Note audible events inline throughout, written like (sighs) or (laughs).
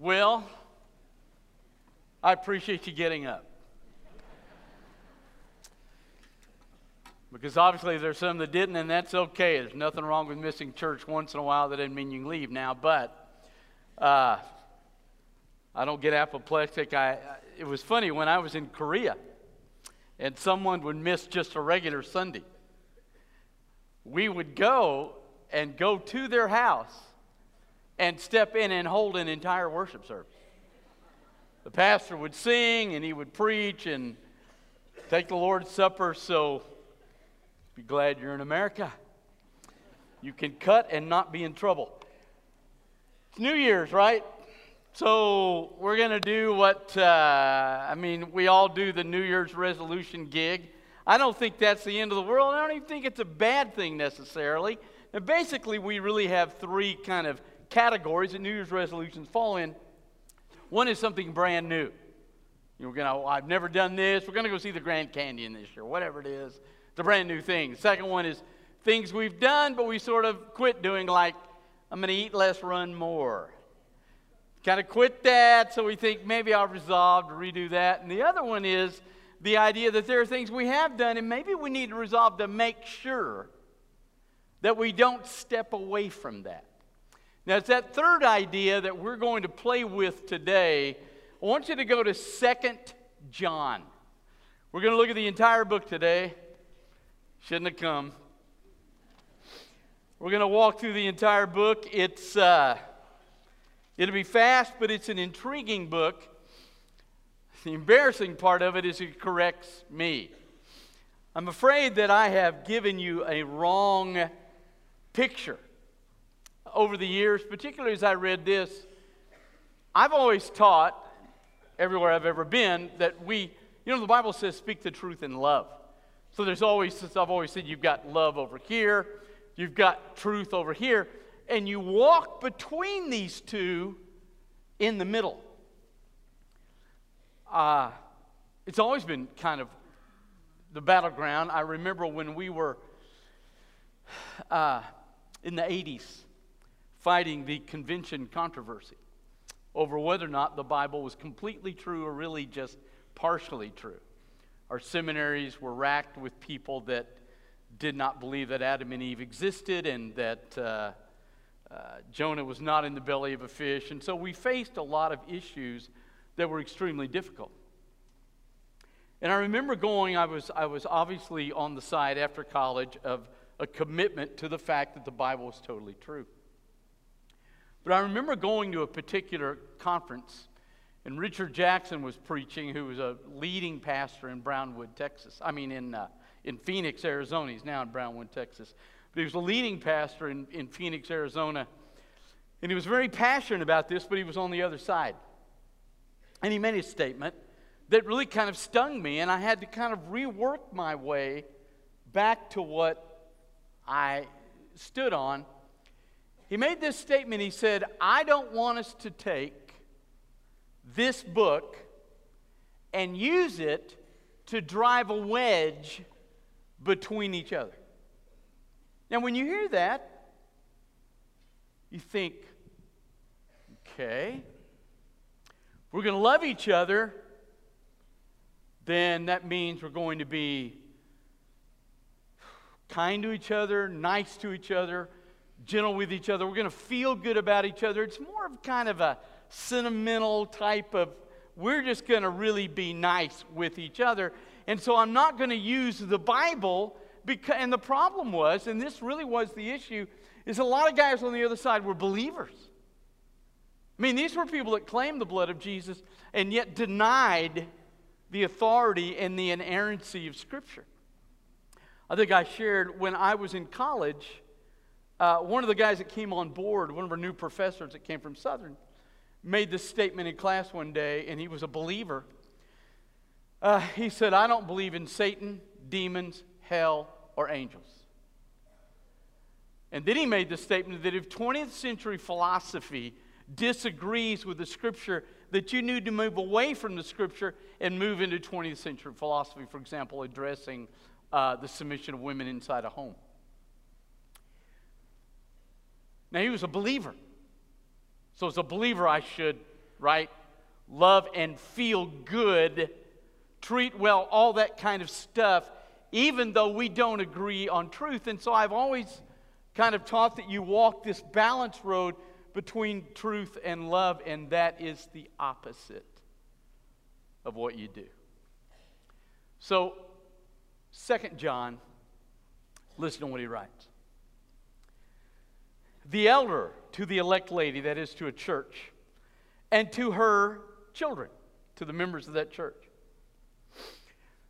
Well, I appreciate you getting up. Because obviously there's some that didn't, and that's okay. There's nothing wrong with missing church once in a while. That doesn't mean you can leave now. But uh, I don't get apoplectic. I, it was funny when I was in Korea, and someone would miss just a regular Sunday. We would go and go to their house and step in and hold an entire worship service. The pastor would sing and he would preach and take the Lord's Supper. So be glad you're in America. You can cut and not be in trouble. It's New Year's, right? So we're going to do what, uh, I mean, we all do the New Year's resolution gig. I don't think that's the end of the world. I don't even think it's a bad thing necessarily. And basically, we really have three kind of categories that New Year's resolutions fall in. One is something brand new. You're gonna, I've never done this. We're going to go see the Grand Canyon this year, whatever it is. It's a brand new thing. The second one is things we've done, but we sort of quit doing, like, I'm going to eat less, run more. Kind of quit that, so we think maybe I'll resolve to redo that. And the other one is the idea that there are things we have done, and maybe we need to resolve to make sure that we don't step away from that. Now, it's that third idea that we're going to play with today. I want you to go to Second John. We're going to look at the entire book today. Shouldn't have come. We're going to walk through the entire book. It's uh, it'll be fast, but it's an intriguing book. The embarrassing part of it is it corrects me. I'm afraid that I have given you a wrong picture over the years, particularly as I read this. I've always taught, everywhere I've ever been, that we, you know, the Bible says speak the truth in love. So there's always, I've always said, you've got love over here, you've got truth over here, and you walk between these two in the middle. Uh, it's always been kind of the battleground. I remember when we were uh, in the 80s fighting the convention controversy over whether or not the Bible was completely true or really just partially true. Our seminaries were racked with people that did not believe that Adam and Eve existed and that uh, uh, Jonah was not in the belly of a fish. And so we faced a lot of issues that were extremely difficult. And I remember going, I was, I was obviously on the side after college of a commitment to the fact that the Bible was totally true. But I remember going to a particular conference and Richard Jackson was preaching, who was a leading pastor in Brownwood, Texas. I mean, in, uh, in Phoenix, Arizona. He's now in Brownwood, Texas. But he was a leading pastor in, in Phoenix, Arizona. And he was very passionate about this, but he was on the other side. And he made a statement that really kind of stung me, and I had to kind of rework my way back to what I stood on. He made this statement. He said, I don't want us to take this book and use it to drive a wedge between each other. Now, when you hear that, you think, okay, we're going to love each other, then that means we're going to be kind to each other, nice to each other, gentle with each other. We're going to feel good about each other. It's more of kind of a sentimental type of, we're just going to really be nice with each other. And so I'm not going to use the Bible. Because, and the problem was, and this really was the issue, is a lot of guys on the other side were believers. I mean, these were people that claimed the blood of Jesus and yet denied the authority and the inerrancy of Scripture. I think I shared when I was in college, uh, one of the guys that came on board, one of our new professors that came from Southern, made this statement in class one day, and he was a believer. Uh, he said, I don't believe in Satan, demons, hell, or angels. And then he made the statement that if 20th century philosophy disagrees with the scripture, that you need to move away from the scripture and move into 20th century philosophy, for example, addressing uh, the submission of women inside a home. Now, he was a believer. So, as a believer, I should right? Love and feel good, treat well, all that kind of stuff, even though we don't agree on truth. And so I've always kind of taught that you walk this balance road between truth and love, and that is the opposite of what you do. So, Second John, listen to what he writes. The elder to the elect lady, that is to a church, and to her children, to the members of that church,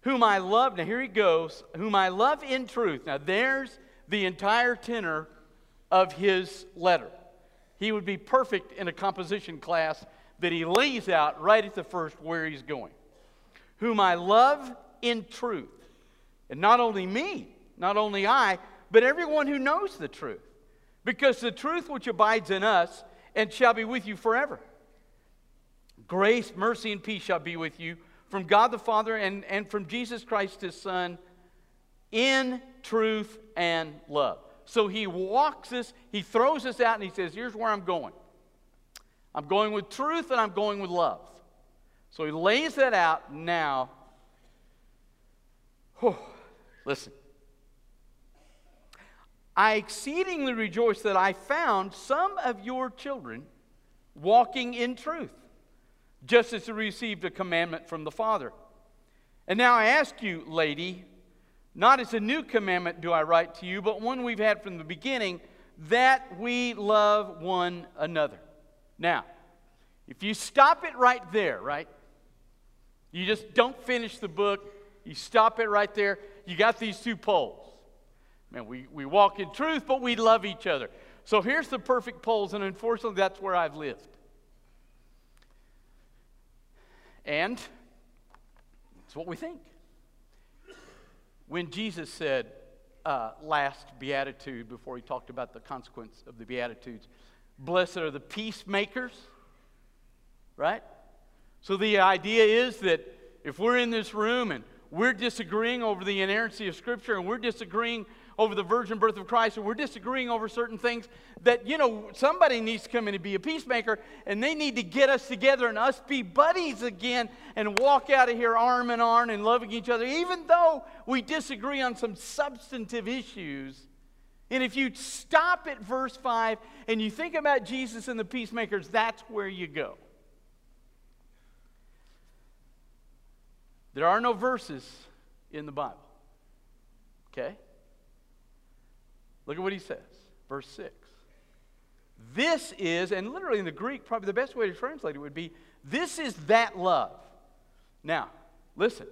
whom I love. Now, here he goes, whom I love in truth. Now, there's the entire tenor of his letter. He would be perfect in a composition class that he lays out right at the first where he's going. Whom I love in truth. And not only me, not only I, but everyone who knows the truth. Because the truth which abides in us and shall be with you forever. Grace, mercy, and peace shall be with you from God the Father and, and from Jesus Christ his Son in truth and love. So he walks us, he throws us out, and he says, Here's where I'm going. I'm going with truth and I'm going with love. So he lays that out now. Whew, listen. I exceedingly rejoice that I found some of your children walking in truth, just as they received a commandment from the Father. And now I ask you, lady, not as a new commandment do I write to you, but one we've had from the beginning, that we love one another. Now, if you stop it right there, right? You just don't finish the book, you stop it right there, you got these two poles. Man, we, we walk in truth, but we love each other. So here's the perfect poles, and unfortunately, that's where I've lived. And it's what we think. When Jesus said, uh, last beatitude, before he talked about the consequence of the beatitudes, blessed are the peacemakers, right? So the idea is that if we're in this room and we're disagreeing over the inerrancy of Scripture and we're disagreeing over the virgin birth of Christ, and we're disagreeing over certain things, that, you know, somebody needs to come in and be a peacemaker, and they need to get us together and us be buddies again and walk out of here arm in arm and loving each other, even though we disagree on some substantive issues. And if you stop at verse 5 and you think about Jesus and the peacemakers, that's where you go. There are no verses in the Bible. Okay? Look at what he says, verse 6. This is, and literally in the Greek, probably the best way to translate it would be this is that love. Now, listen,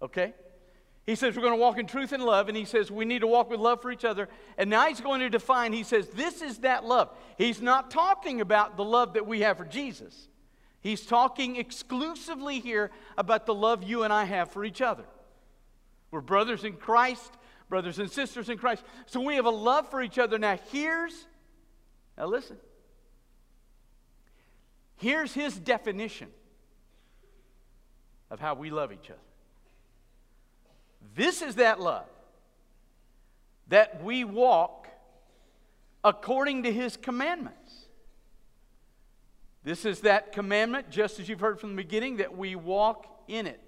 okay? He says we're going to walk in truth and love, and he says we need to walk with love for each other. And now he's going to define, he says, this is that love. He's not talking about the love that we have for Jesus. He's talking exclusively here about the love you and I have for each other. We're brothers in Christ brothers and sisters in Christ. So we have a love for each other. Now, here's, now listen. Here's his definition of how we love each other. This is that love that we walk according to his commandments. This is that commandment, just as you've heard from the beginning, that we walk in it.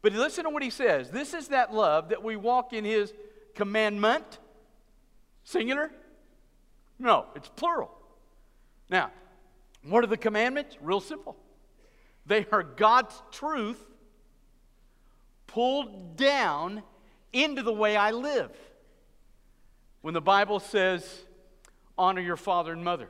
But listen to what he says. This is that love that we walk in his commandment? Singular? No, it's plural. Now, what are the commandments? Real simple. They are God's truth pulled down into the way I live. When the Bible says, honor your father and mother,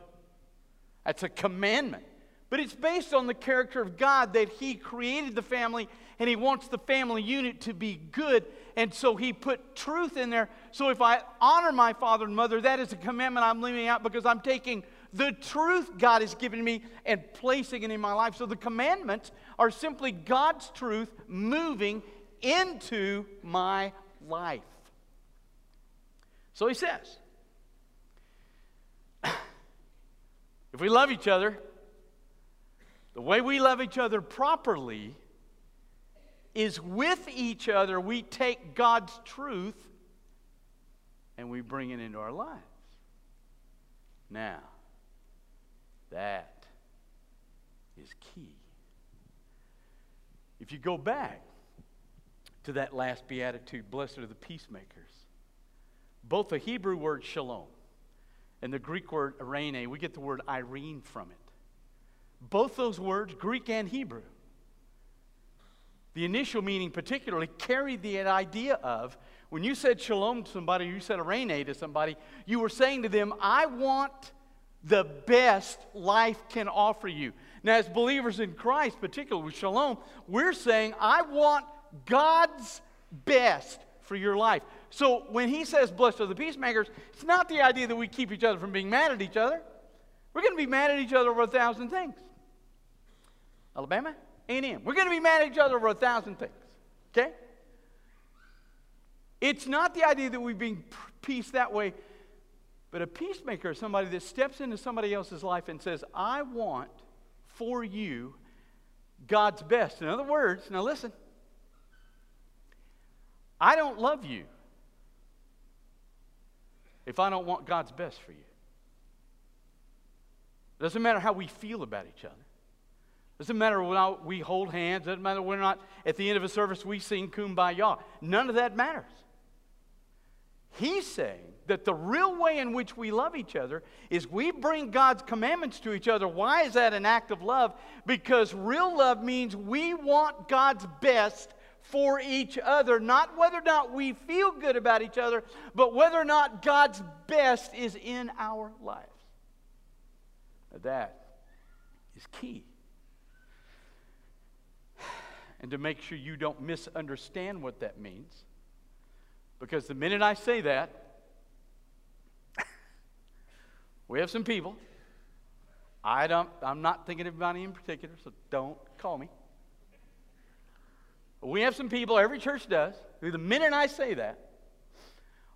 that's a commandment. But it's based on the character of God that He created the family and He wants the family unit to be good. And so He put truth in there. So if I honor my father and mother, that is a commandment I'm leaving out because I'm taking the truth God has given me and placing it in my life. So the commandments are simply God's truth moving into my life. So He says, if we love each other, the way we love each other properly is with each other, we take God's truth and we bring it into our lives. Now, that is key. If you go back to that last beatitude, blessed are the peacemakers, both the Hebrew word shalom and the Greek word eirene, we get the word Irene from it. Both those words, Greek and Hebrew, the initial meaning particularly carried the idea of when you said shalom to somebody, you said eirene to somebody, you were saying to them, I want the best life can offer you. Now, as believers in Christ, particularly with shalom, we're saying, I want God's best for your life. So when he says, blessed are the peacemakers, it's not the idea that we keep each other from being mad at each other. We're going to be mad at each other over a thousand things. Alabama? A&M. We're going to be mad at each other over a thousand things. Okay? It's not the idea that we bring peace that way, but a peacemaker is somebody that steps into somebody else's life and says, I want for you God's best. In other words, now listen, I don't love you if I don't want God's best for you. It doesn't matter how we feel about each other. Doesn't matter when we hold hands. Doesn't matter whether or not at the end of a service we sing kumbaya. None of that matters. He's saying that the real way in which we love each other is we bring God's commandments to each other. Why is that an act of love? Because real love means we want God's best for each other, not whether or not we feel good about each other, but whether or not God's best is in our lives. That is key. And to make sure you don't misunderstand what that means, because the minute I say that, (laughs) we have some people. I don't, I'm not thinking of anybody in particular, so don't call me. We have some people, every church does, who the minute I say that,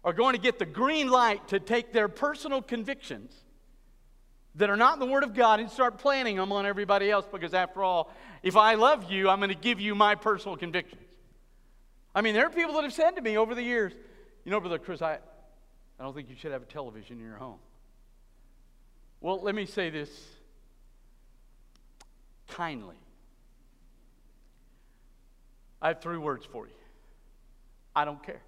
are going to get the green light to take their personal convictions that are not in the Word of God and start planting them on everybody else because, after all, if I love you, I'm going to give you my personal convictions. I mean, there are people that have said to me over the years, you know, Brother Chris, I, I don't think you should have a television in your home. Well, let me say this kindly. I have three words for you I don't care.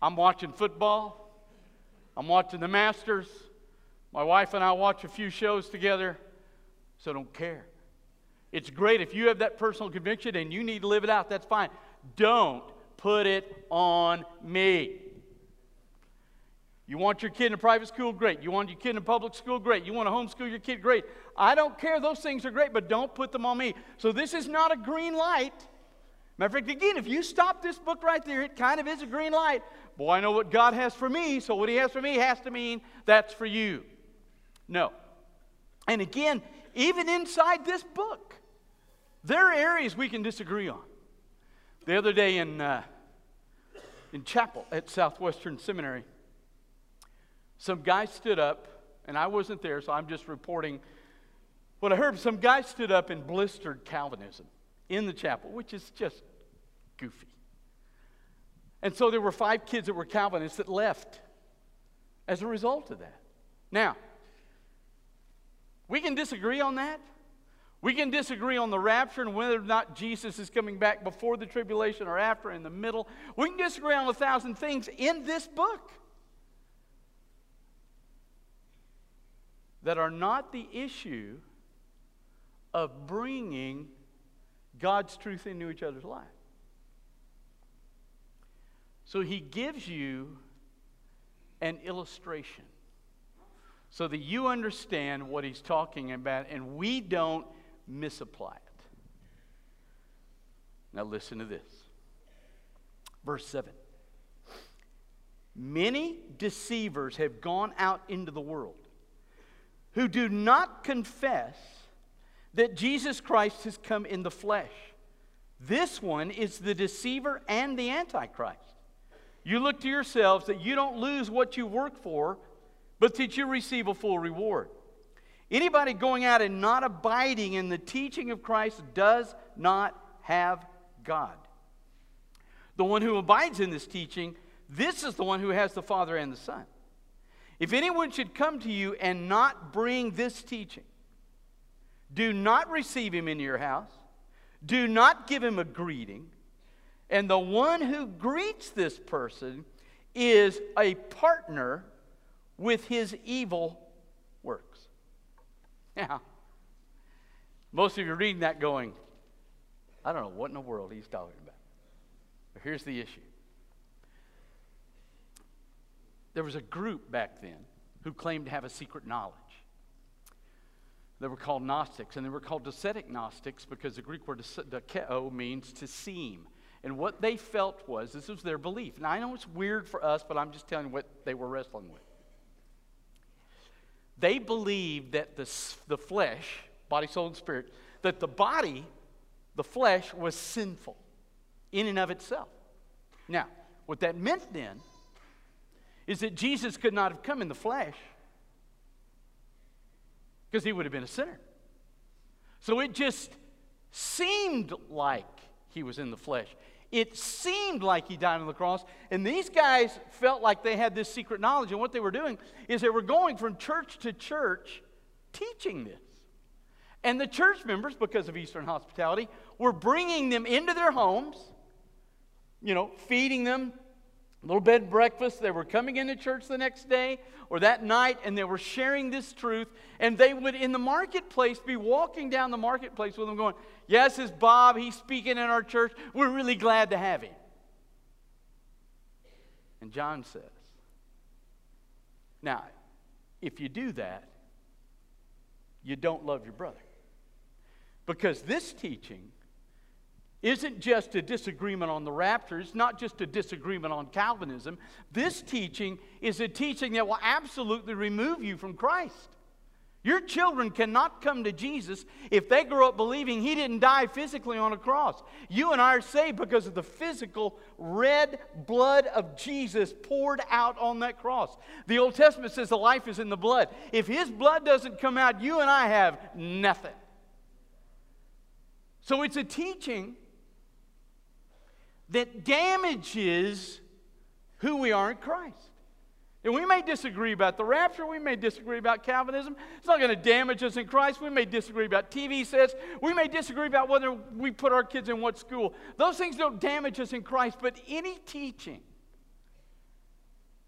I'm watching football, I'm watching the Masters. My wife and I watch a few shows together, so don't care. It's great if you have that personal conviction and you need to live it out, that's fine. Don't put it on me. You want your kid in a private school? Great. You want your kid in a public school? Great. You want to homeschool your kid? Great. I don't care. Those things are great, but don't put them on me. So this is not a green light. Matter of fact, again, if you stop this book right there, it kind of is a green light. Boy, I know what God has for me, so what He has for me has to mean that's for you. No. And again, even inside this book, there are areas we can disagree on. The other day in, uh, in chapel at Southwestern Seminary, some guy stood up, and I wasn't there, so I'm just reporting what I heard. Some guy stood up and blistered Calvinism in the chapel, which is just goofy. And so there were five kids that were Calvinists that left as a result of that. Now, we can disagree on that. We can disagree on the rapture and whether or not Jesus is coming back before the tribulation or after, in the middle. We can disagree on a thousand things in this book. that are not the issue of bringing God's truth into each other's life. So he gives you an illustration so that you understand what he's talking about and we don't misapply it. Now, listen to this. Verse 7 Many deceivers have gone out into the world who do not confess that Jesus Christ has come in the flesh. This one is the deceiver and the antichrist. You look to yourselves that you don't lose what you work for, but that you receive a full reward. Anybody going out and not abiding in the teaching of Christ does not have God. The one who abides in this teaching, this is the one who has the Father and the Son. If anyone should come to you and not bring this teaching, Do not receive him into your house. Do not give him a greeting. And the one who greets this person is a partner with his evil works. Now, most of you are reading that going, I don't know what in the world he's talking about. But here's the issue there was a group back then who claimed to have a secret knowledge. They were called Gnostics, and they were called Docetic Gnostics because the Greek word dokeo means to seem. And what they felt was this was their belief. Now, I know it's weird for us, but I'm just telling you what they were wrestling with. They believed that the, the flesh, body, soul, and spirit, that the body, the flesh, was sinful in and of itself. Now, what that meant then is that Jesus could not have come in the flesh because he would have been a sinner. So it just seemed like he was in the flesh. It seemed like he died on the cross. And these guys felt like they had this secret knowledge. And what they were doing is they were going from church to church teaching this. And the church members, because of Eastern hospitality, were bringing them into their homes, you know, feeding them, little bed breakfast. They were coming into church the next day or that night and they were sharing this truth. And they would, in the marketplace, be walking down the marketplace with them going, Yes, it's Bob. He's speaking in our church. We're really glad to have him. And John says, Now, if you do that, you don't love your brother. Because this teaching isn't just a disagreement on the rapture, it's not just a disagreement on Calvinism. This teaching is a teaching that will absolutely remove you from Christ. Your children cannot come to Jesus if they grow up believing he didn't die physically on a cross. You and I are saved because of the physical red blood of Jesus poured out on that cross. The Old Testament says the life is in the blood. If his blood doesn't come out, you and I have nothing. So it's a teaching that damages who we are in Christ. And we may disagree about the rapture. We may disagree about Calvinism. It's not going to damage us in Christ. We may disagree about TV sets. We may disagree about whether we put our kids in what school. Those things don't damage us in Christ. But any teaching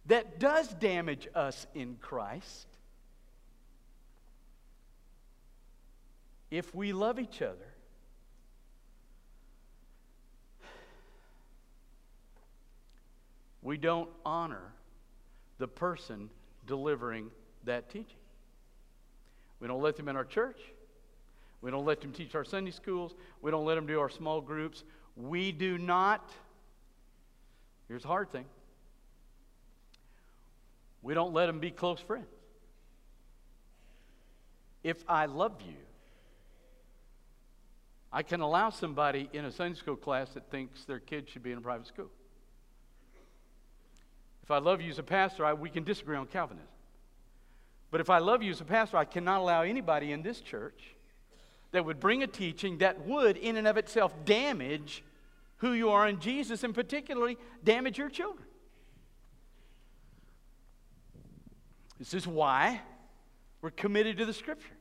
that does damage us in Christ, if we love each other, we don't honor the person delivering that teaching. We don't let them in our church. We don't let them teach our Sunday schools. We don't let them do our small groups. We do not, here's the hard thing we don't let them be close friends. If I love you, I can allow somebody in a Sunday school class that thinks their kid should be in a private school. If I love you as a pastor, I, we can disagree on Calvinism. But if I love you as a pastor, I cannot allow anybody in this church that would bring a teaching that would, in and of itself, damage who you are in Jesus and particularly damage your children. This is why we're committed to the Scripture.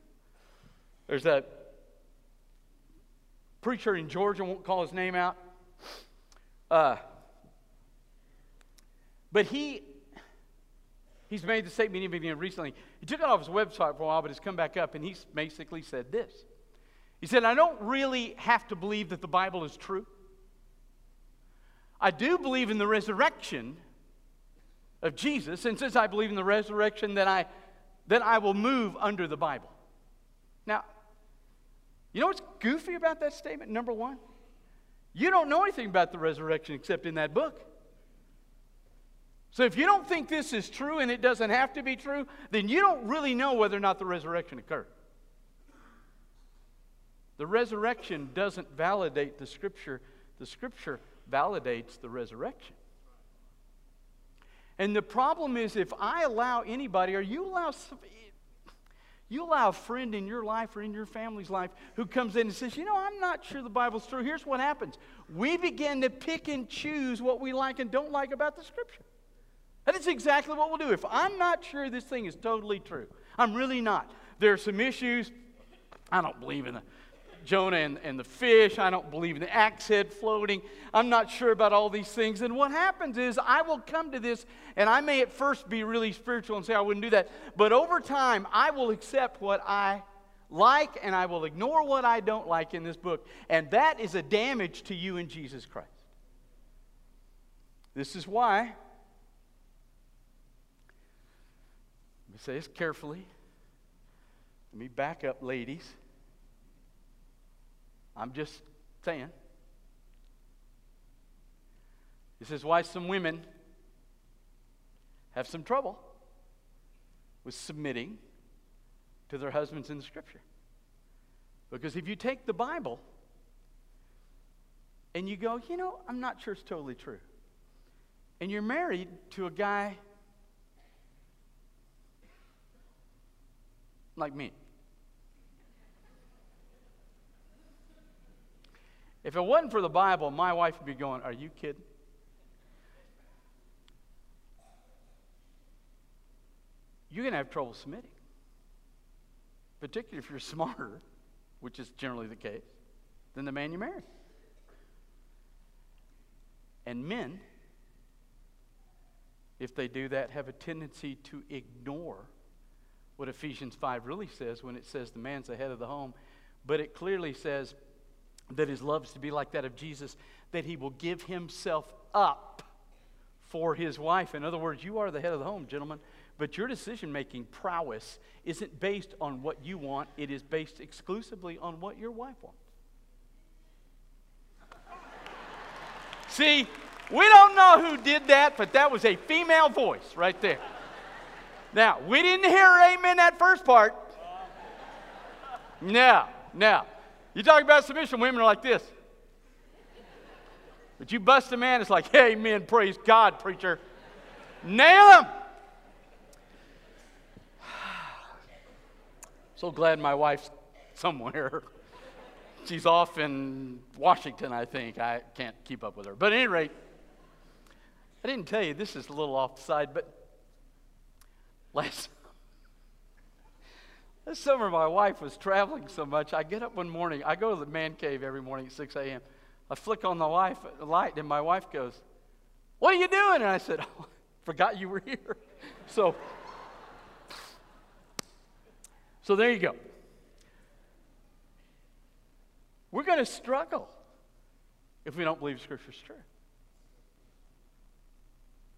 There's a preacher in Georgia, won't call his name out. Uh, but he, he's made the statement even recently. He took it off his website for a while, but it's come back up, and he's basically said this. He said, I don't really have to believe that the Bible is true. I do believe in the resurrection of Jesus, and since I believe in the resurrection, then I, then I will move under the Bible. Now, you know what's goofy about that statement? Number one, you don't know anything about the resurrection except in that book. So if you don't think this is true and it doesn't have to be true, then you don't really know whether or not the resurrection occurred. The resurrection doesn't validate the scripture, the scripture validates the resurrection. And the problem is if I allow anybody, or you allow you allow a friend in your life or in your family's life who comes in and says, You know, I'm not sure the Bible's true. Here's what happens we begin to pick and choose what we like and don't like about the Scripture. That is exactly what we'll do. If I'm not sure this thing is totally true, I'm really not. There are some issues I don't believe in the Jonah and, and the fish. I don't believe in the axe head floating. I'm not sure about all these things. And what happens is I will come to this, and I may at first be really spiritual and say I wouldn't do that. But over time, I will accept what I like and I will ignore what I don't like in this book. And that is a damage to you in Jesus Christ. This is why, me say this carefully. Let me back up, ladies. I'm just saying. This is why some women have some trouble with submitting to their husbands in the scripture. Because if you take the Bible and you go, you know, I'm not sure it's totally true, and you're married to a guy like me. If it wasn't for the Bible, my wife would be going, Are you kidding? You're going to have trouble submitting particularly if you're (laughs) smarter, which is generally the case, than the man you marry. And men, if they do that, have a tendency to ignore what Ephesians 5 really says when it says the man's the head of the home, but it clearly says that his love is to be like that of Jesus, that he will give himself up for his wife. In other words, you are the head of the home, gentlemen. But your decision making prowess isn't based on what you want, it is based exclusively on what your wife wants. See, we don't know who did that, but that was a female voice right there. Now, we didn't hear amen that first part. Now, now, you talk about submission, women are like this. But you bust a man, it's like, amen, praise God, preacher. Nail him. (sighs) So glad my wife's somewhere. (laughs) She's off in Washington, I think. I can't keep up with her. But at any rate, I didn't tell you, this is a little off the side, but last, this summer my wife was traveling so much. I get up one morning, I go to the man cave every morning at 6 a.m. I flick on the light, and my wife goes, What are you doing? And I said, oh, (laughs) Forgot you were here. (laughs) So, so there you go. We're going to struggle if we don't believe Scripture's true.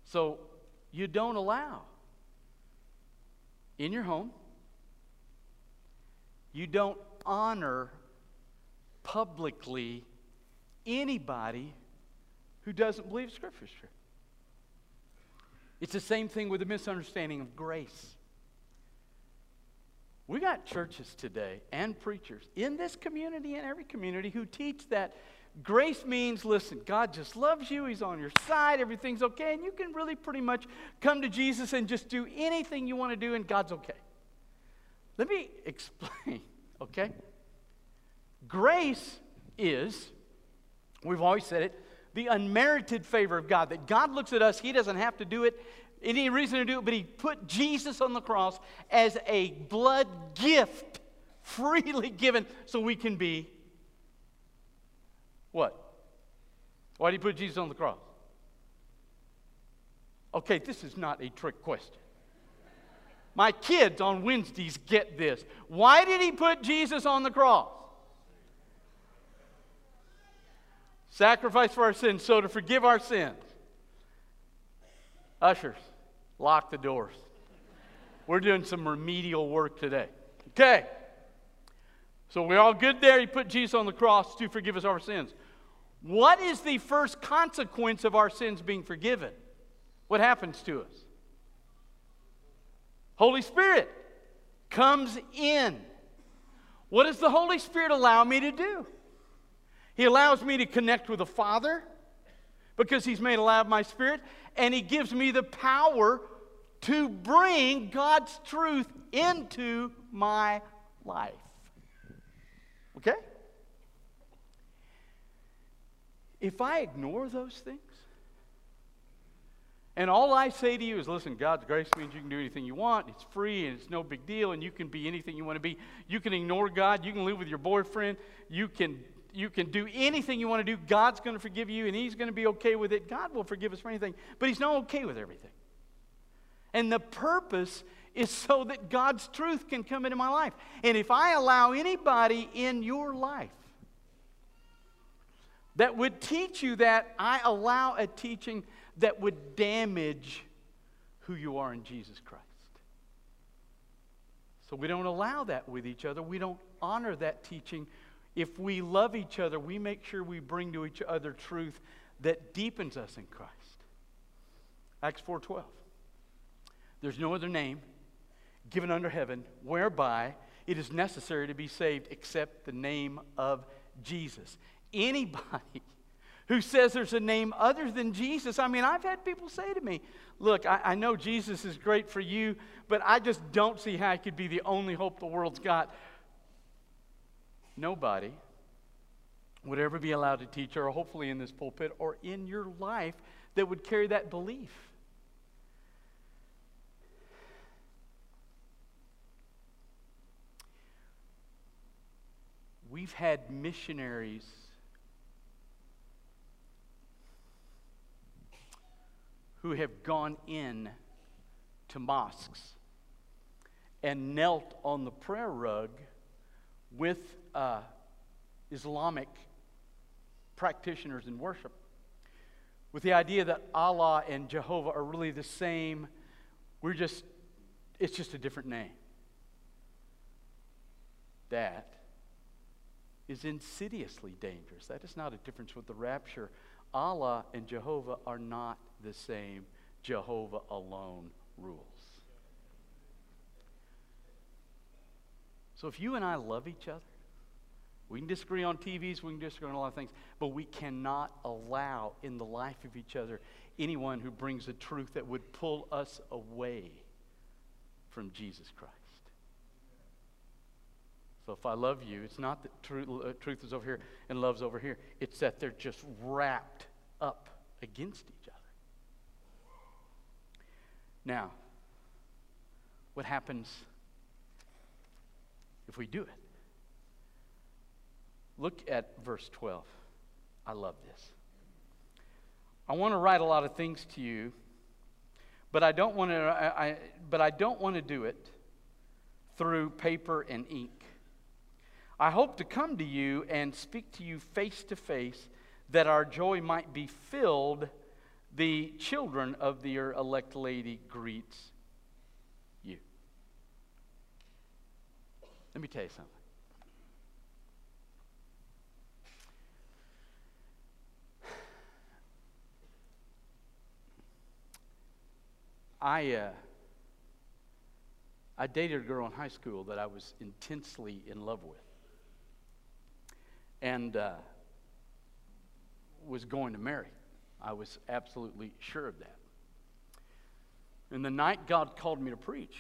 So you don't allow in your home, you don't honor publicly anybody who doesn't believe Scripture's true. It's the same thing with the misunderstanding of grace. We got churches today and preachers in this community and every community who teach that grace means listen, God just loves you, He's on your side, everything's okay, and you can really pretty much come to Jesus and just do anything you want to do, and God's okay. Let me (laughs) explain, okay? Grace is, we've always said it, the unmerited favor of God. That God looks at us, He doesn't have to do it, any reason to do it, but he put Jesus on the cross as a blood gift, (laughs) freely given, so we can be what? Why did he put Jesus on the cross? Okay, this is not a trick question. My kids on Wednesdays get this. Why did he put Jesus on the cross? Sacrifice for our sins, so to forgive our sins. Ushers, lock the doors. We're doing some remedial work today. Okay. So we're all good there. He put Jesus on the cross to forgive us our sins. What is the first consequence of our sins being forgiven? What happens to us? Holy Spirit comes in. What does the Holy Spirit allow me to do? He allows me to connect with the Father because He's made alive my spirit, and He gives me the power to bring God's truth into my life. Okay? If I ignore those things, And all I say to you is listen, God's grace means you can do anything you want. It's free and it's no big deal, and you can be anything you want to be. You can ignore God. You can live with your boyfriend. You can, you can do anything you want to do. God's going to forgive you, and He's going to be okay with it. God will forgive us for anything, but He's not okay with everything. And the purpose is so that God's truth can come into my life. And if I allow anybody in your life that would teach you that, I allow a teaching that would damage who you are in Jesus Christ. So we don't allow that with each other. We don't honor that teaching. If we love each other, we make sure we bring to each other truth that deepens us in Christ. Acts 4:12. There's no other name given under heaven whereby it is necessary to be saved except the name of Jesus. Anybody who says there's a name other than Jesus. I mean, I've had people say to me, Look, I, I, know Jesus is great for you, but I just don't see how it could be the only hope the world's got. Nobody would ever be allowed to teach, or hopefully in this pulpit, or in your life, that would carry that belief. We've had missionaries who have gone in to mosques and knelt on the prayer rug with uh, Islamic practitioners in worship with the idea that Allah and Jehovah are really the same. We're just, it's just a different name. That is insidiously dangerous. That is not a difference with the rapture. Allah and Jehovah are not the same. Jehovah alone rules. So if you and I love each other, we can disagree on TVs, we can disagree on a lot of things, but we cannot allow in the life of each other anyone who brings a truth that would pull us away from Jesus Christ. So if I love you, it's not that truth, uh, truth is over here and love's over here. It's that they're just wrapped up against each other. Now, what happens if we do it? Look at verse 12. I love this. I want to write a lot of things to you, but I don't want to I, I, but I don't want to do it through paper and ink. I hope to come to you and speak to you face to face that our joy might be filled. The children of the elect lady greets you. Let me tell you something. I, uh, I dated a girl in high school that I was intensely in love with and uh, was going to marry. I was absolutely sure of that. And the night God called me to preach,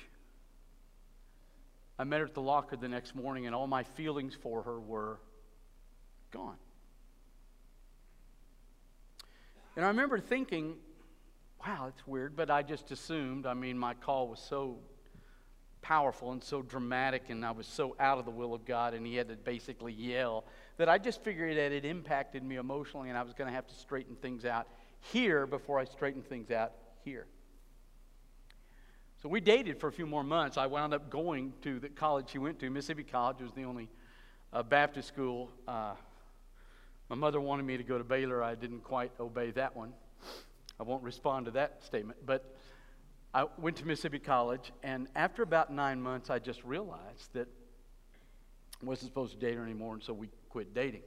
I met her at the locker the next morning, and all my feelings for her were gone. And I remember thinking, wow, that's weird, but I just assumed. I mean, my call was so powerful and so dramatic, and I was so out of the will of God, and he had to basically yell that I just figured that it impacted me emotionally, and I was going to have to straighten things out here before I straightened things out here. So we dated for a few more months. I wound up going to the college she went to. Mississippi College was the only uh, Baptist school. Uh, my mother wanted me to go to Baylor. I didn't quite obey that one. I won't respond to that statement. But I went to Mississippi College, and after about nine months, I just realized that I wasn't supposed to date her anymore, and so we quit dating.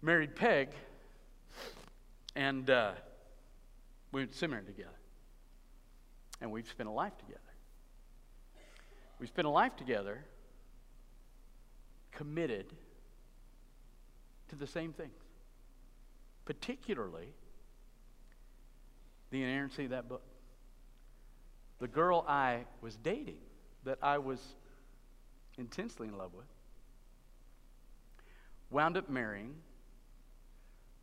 Married Peg, and uh, we went to seminary together. And we've spent a life together. We spent a life together committed to the same things, particularly the inerrancy of that book. The girl I was dating, that I was intensely in love with, wound up marrying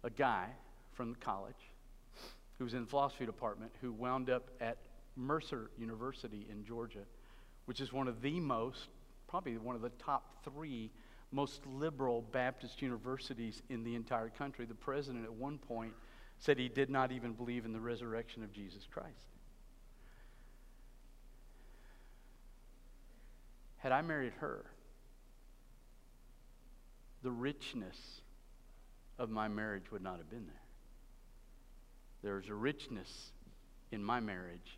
a guy from the college who was in the philosophy department, who wound up at Mercer University in Georgia, which is one of the most, probably one of the top three most liberal Baptist universities in the entire country. The president at one point said he did not even believe in the resurrection of Jesus Christ. Had I married her, the richness of my marriage would not have been there. There's a richness in my marriage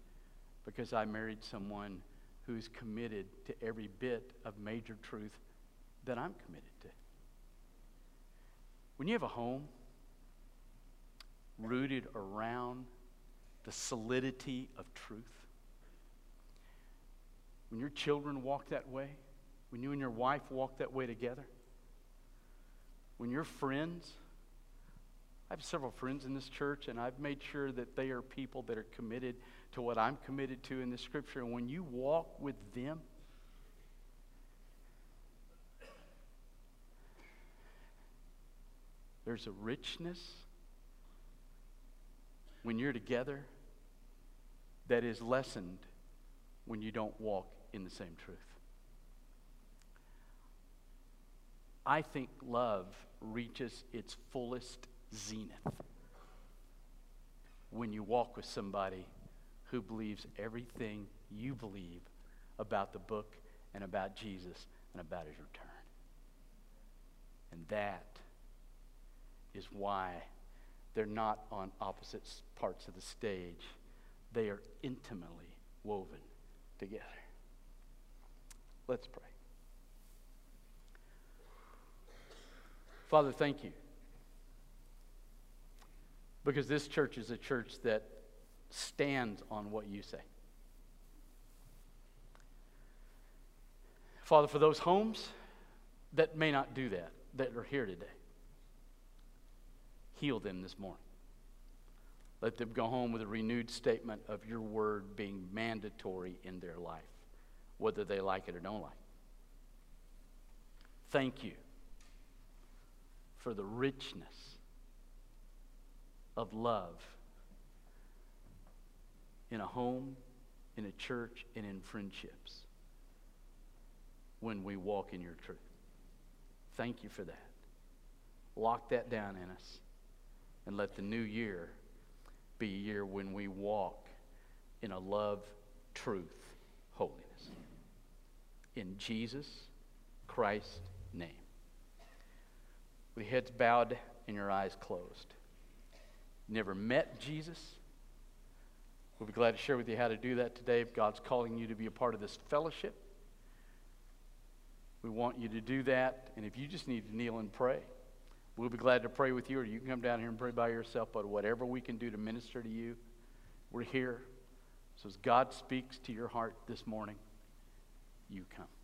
because I married someone who's committed to every bit of major truth that I'm committed to. When you have a home rooted around the solidity of truth, when your children walk that way, when you and your wife walk that way together, when your friends, I have several friends in this church, and I've made sure that they are people that are committed to what I'm committed to in the scripture. And when you walk with them, there's a richness when you're together that is lessened when you don't walk in the same truth. I think love reaches its fullest zenith when you walk with somebody who believes everything you believe about the book and about Jesus and about his return. And that is why they're not on opposite parts of the stage. They are intimately woven together. Let's pray. Father, thank you. Because this church is a church that stands on what you say. Father, for those homes that may not do that, that are here today, heal them this morning. Let them go home with a renewed statement of your word being mandatory in their life, whether they like it or don't like it. Thank you for the richness of love in a home, in a church, and in friendships when we walk in your truth. Thank you for that. Lock that down in us and let the new year be a year when we walk in a love, truth, holiness. In Jesus Christ's name. With your heads bowed and your eyes closed. Never met Jesus? We'll be glad to share with you how to do that today. If God's calling you to be a part of this fellowship, we want you to do that. And if you just need to kneel and pray, we'll be glad to pray with you, or you can come down here and pray by yourself. But whatever we can do to minister to you, we're here. So as God speaks to your heart this morning, you come.